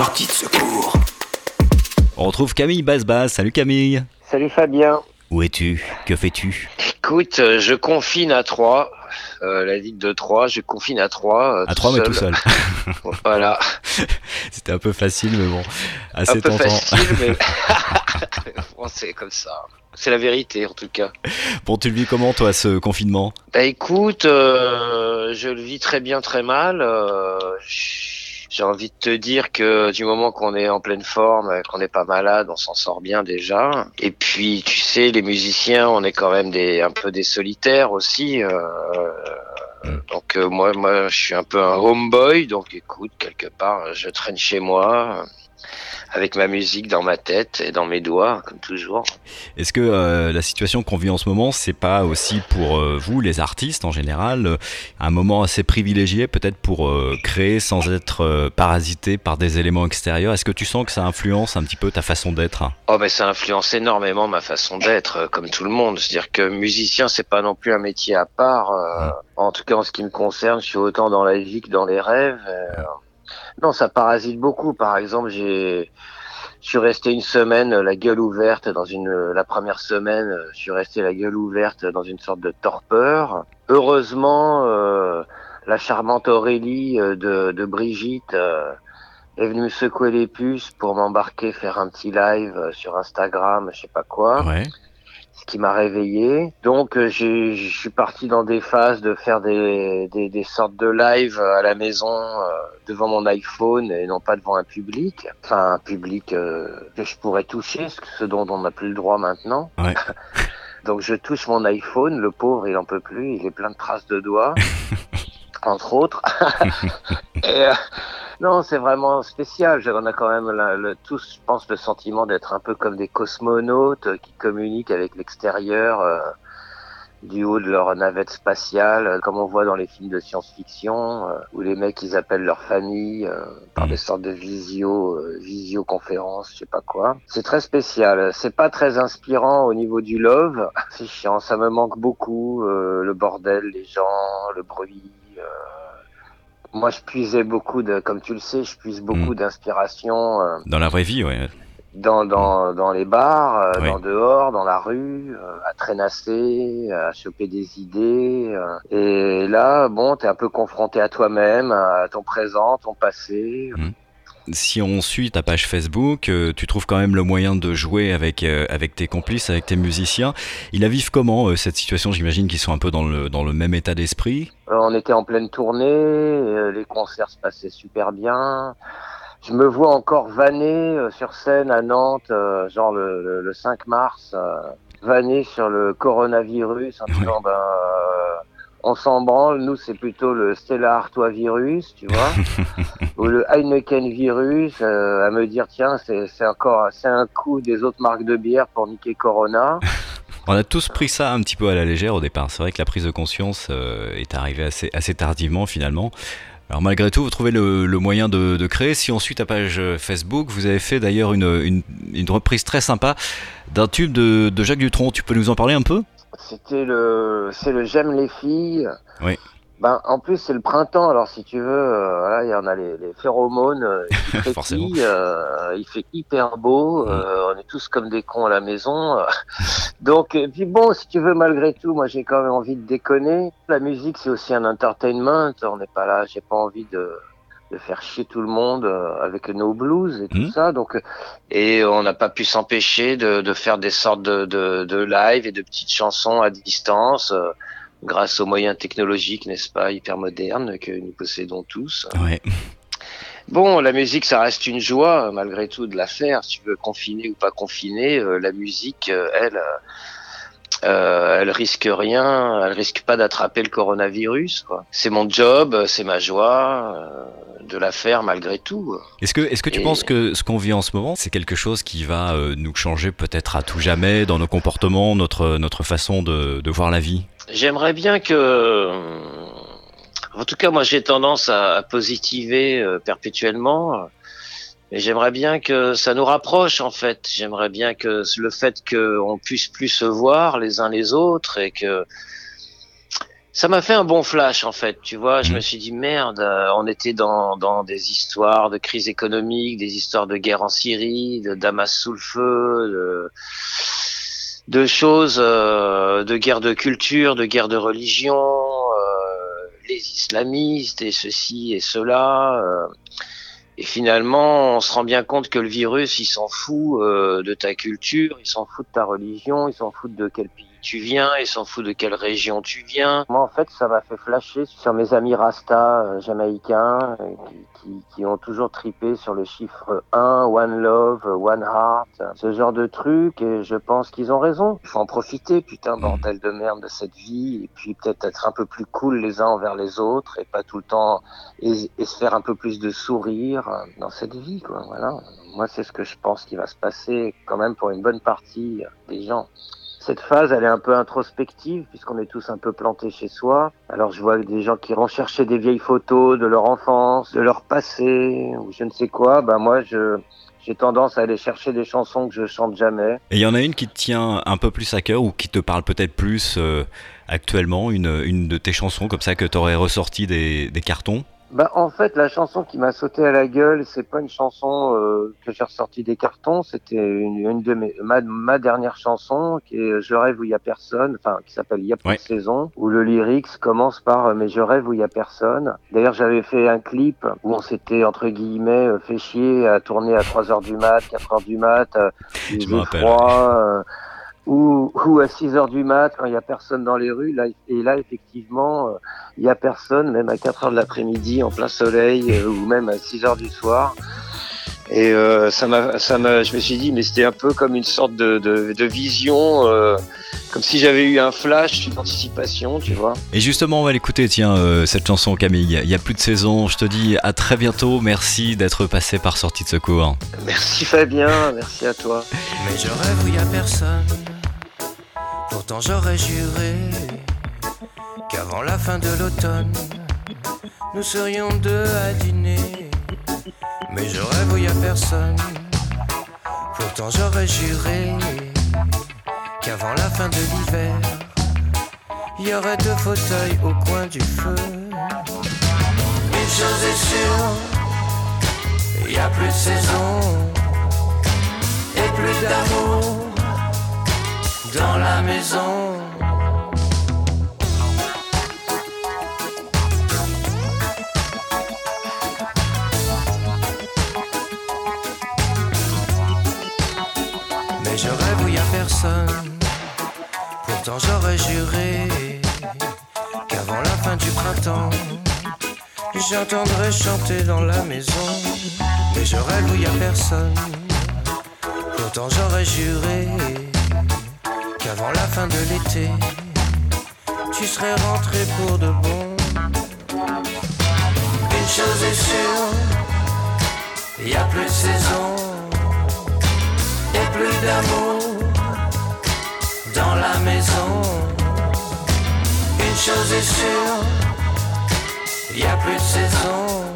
sortie de secours. On retrouve Camille Basbas. Salut Camille. Salut Fabien. Où es-tu? Que fais-tu? Écoute, euh, je confine à Troyes, euh, la ville de Troyes, je confine à Troyes. euh, À trois, mais tout seul. Voilà, C'était un peu facile, mais bon, un assez peu tentant. facile, mais bon, c'est comme ça. C'est la vérité en tout cas. Bon, tu le vis comment, toi, ce confinement? Bah écoute, euh, je le vis très bien, très mal. euh, J'ai envie de te dire que du moment qu'on est en pleine forme, euh, qu'on n'est pas malade, on s'en sort bien déjà. Et puis, tu sais, les musiciens, on est quand même des un peu des solitaires aussi. euh, donc euh, moi, moi, je suis un peu un homeboy. Donc écoute, quelque part, je traîne chez moi. Avec ma musique dans ma tête et dans mes doigts, comme toujours. Est-ce que euh, la situation qu'on vit en ce moment, c'est pas aussi pour euh, vous, les artistes en général, euh, un moment assez privilégié peut-être pour créer sans être parasité par des éléments extérieurs? Est-ce que tu sens que ça influence un petit peu ta façon d'être? Oh ben ça influence énormément ma façon d'être, comme tout le monde. C'est-à-dire que musicien, c'est pas non plus un métier à part. euh, En tout cas, en ce qui me concerne, je suis autant dans la vie que dans les rêves. Non, ça parasite beaucoup. Par exemple, j'ai, je suis resté une semaine euh, la gueule ouverte dans une, euh, la première semaine, euh, je suis resté la gueule ouverte dans une sorte de torpeur. Heureusement, euh, la charmante Aurélie de, de Brigitte. euh, est venue me secouer les puces pour m'embarquer faire un petit live sur Instagram, je sais pas quoi, Ouais. Ce qui m'a réveillé. Donc euh, je suis parti dans des phases de faire des, des, des sortes de live euh, à la maison euh, devant mon iPhone et non pas devant un public, enfin un public euh, que je pourrais toucher, ce- ce dont on n'a plus le droit maintenant. Ouais. Donc je touche mon iPhone, le pauvre il en peut plus, il est plein de traces de doigts, entre autres. Et, euh, non, c'est vraiment spécial. On a quand même le- tous, je pense, le sentiment d'être un peu comme des cosmonautes euh, qui communiquent avec l'extérieur euh, du haut de leur navette spatiale, euh, comme on voit dans les films de science-fiction, euh, où les mecs ils appellent leur famille euh, par des sortes de visio, visioconférences, je sais pas quoi. C'est très spécial. C'est pas très inspirant au niveau du love. C'est chiant. Ça me manque beaucoup. le bordel, les gens, le bruit. Euh, moi, je puisais beaucoup de, comme tu le sais, je puise beaucoup Mm. d'inspiration euh, Dans la vraie vie, ouais. dans, dans, dans les bars, euh, dans dehors, dans la rue, euh, à traînasser, à choper des idées. euh. et là, bon, t'es un peu confronté à toi-même, à ton présent, ton passé. Si on suit ta page Facebook, euh, tu trouves quand même le moyen de jouer avec, euh, avec tes complices, avec tes musiciens. Ils la vivent comment, euh, cette situation? J'imagine qu'ils sont un peu dans le, dans le même état d'esprit. On était en pleine tournée, les concerts se passaient super bien. Je me vois encore vanner sur scène à Nantes, genre le, le, le 5 mars, vanner sur le coronavirus en disant ben on s'en branle, nous c'est plutôt le Stella Artois virus, tu vois, ou le Heineken virus, euh, à me dire tiens c'est c'est encore c'est un coup des autres marques de bière pour niquer Corona. On a tous pris ça un petit peu à la légère au départ. C'est vrai que la prise de conscience euh, est arrivée assez, assez tardivement finalement. Alors malgré tout, vous trouvez le, le moyen de, de créer. Si on suit ta page euh, Facebook, vous avez fait d'ailleurs une, une, une reprise très sympa d'un tube de, de Jacques Dutronc. Tu peux nous en parler un peu? C'était le, c'est le j'aime les filles. Oui. Ben, en plus, c'est le printemps, alors si tu veux, euh, voilà, il y en a les, les phéromones, euh, frétillent, Forcément. euh, il fait hyper beau, euh, on est tous comme des cons à la maison. euh. Donc, et puis bon, si tu veux, malgré tout, moi j'ai quand même envie de déconner. La musique, c'est aussi un entertainment, on n'est pas là, j'ai pas envie de de faire chier tout le monde euh, avec nos blues et tout Mhm. ça. Donc, euh, et on n'a pas pu s'empêcher de, de faire des sortes de, de, de live et de petites chansons à distance, euh, grâce aux moyens technologiques, n'est-ce pas, hyper modernes que nous possédons tous. Ouais. Bon, la musique, ça reste une joie, malgré tout, de la faire. Si tu veux confiner ou pas confiner, euh, la musique, euh, elle, euh, elle risque rien, elle risque pas d'attraper le coronavirus. C'est mon job, c'est ma joie de la faire malgré tout. Est-ce que, est-ce que tu Et- penses que ce qu'on vit en ce moment, c'est quelque chose qui va nous changer peut-être à tout jamais dans nos comportements, notre, notre façon de, de voir la vie? J'aimerais bien que, euh, en tout cas, moi, j'ai tendance à, à positiver euh, perpétuellement. euh, Mais j'aimerais bien que ça nous rapproche, en fait. J'aimerais bien que le fait qu'on puisse plus se voir les uns les autres et que ça m'a fait un bon flash en fait, tu vois. Je me suis dit merde, euh, on était dans, dans des histoires de crise économique, des histoires de guerre en Syrie, de Damas sous le feu, de, de choses, euh, de guerre de culture, de guerre de religion, euh, les islamistes et ceci et cela. et finalement, on se rend bien compte que le virus, il s'en fout de ta culture, il s'en fout de ta religion, il s'en fout de quel pays tu viens, il s'en fout de quelle région tu viens. Moi, en fait, ça m'a fait flasher sur mes amis Rasta euh, jamaïcains euh, qui, qui, ont toujours tripé sur le chiffre 1, One Love, One Heart, ce genre de trucs. Et je pense qu'ils ont raison. Il faut en profiter, putain, mm. bordel de merde de cette vie. Et puis peut-être être un peu plus cool les uns envers les autres et pas tout le temps et, et se faire un peu plus de sourire dans cette vie, quoi. Voilà. Moi, c'est ce que je pense qui va se passer quand même pour une bonne partie des gens. Cette phase, elle est un peu introspective puisqu'on est tous un peu plantés chez soi. Alors je vois des gens qui recherchaient des vieilles photos de leur enfance, de leur passé ou je ne sais quoi. Ben moi, je j'ai tendance à aller chercher des chansons que je chante jamais. Et il y en a une qui te tient un peu plus à cœur ou qui te parle peut-être plus euh, actuellement, une, une de tes chansons comme ça que tu aurais ressorti des, des cartons? Bah, en fait, la chanson qui m'a sauté à la gueule, c'est pas une chanson euh, que j'ai ressortie des cartons, c'était une, une, de mes, ma, ma, dernière chanson qui est Je rêve où il y a personne, enfin qui s'appelle Il y a plus de saison, où le lyrics commence par euh, Mais je rêve où il y a personne. D'ailleurs, j'avais fait un clip où on s'était entre guillemets euh, fait chier à tourner à 3 heures du mat, 4 heures du mat, il faisait froid ou, ou à 6 heures du mat quand il y a personne dans les rues. Là, et là, effectivement, euh, il y a personne, même à 4 heures de l'après-midi, en plein soleil, euh, ou même à 6 heures du soir. Et euh, ça m'a, ça m'a, je me suis dit, mais c'était un peu comme une sorte de, de, de vision, euh, comme si j'avais eu un flash, une anticipation, tu vois. Et justement, on va l'écouter, tiens, euh, cette chanson, Camille. Il y a plus de saison. Je te dis à très bientôt. Merci d'être passé par sortie de secours. Merci Fabien, merci à toi. Mais je rêve où il y a personne. Pourtant j'aurais juré qu'avant la fin de l'automne, nous serions deux à dîner. Mais où y a personne. Pourtant j'aurais juré qu'avant la fin de l'hiver, il y aurait deux fauteuils au coin du feu. Une chose est sûre, il y a plus de saison et plus d'amour dans la maison. Mais je rêve où y a personne. Pourtant j'aurais juré qu'avant la fin du printemps, j'entendrais chanter dans la maison. Mais je rêve où y a personne. Pourtant j'aurais juré qu'avant la fin de l'été, tu serais rentré pour de bon. Une chose est sûre, y a plus de saison et plus d'amour dans la maison. Une chose est sûre, y a plus de saison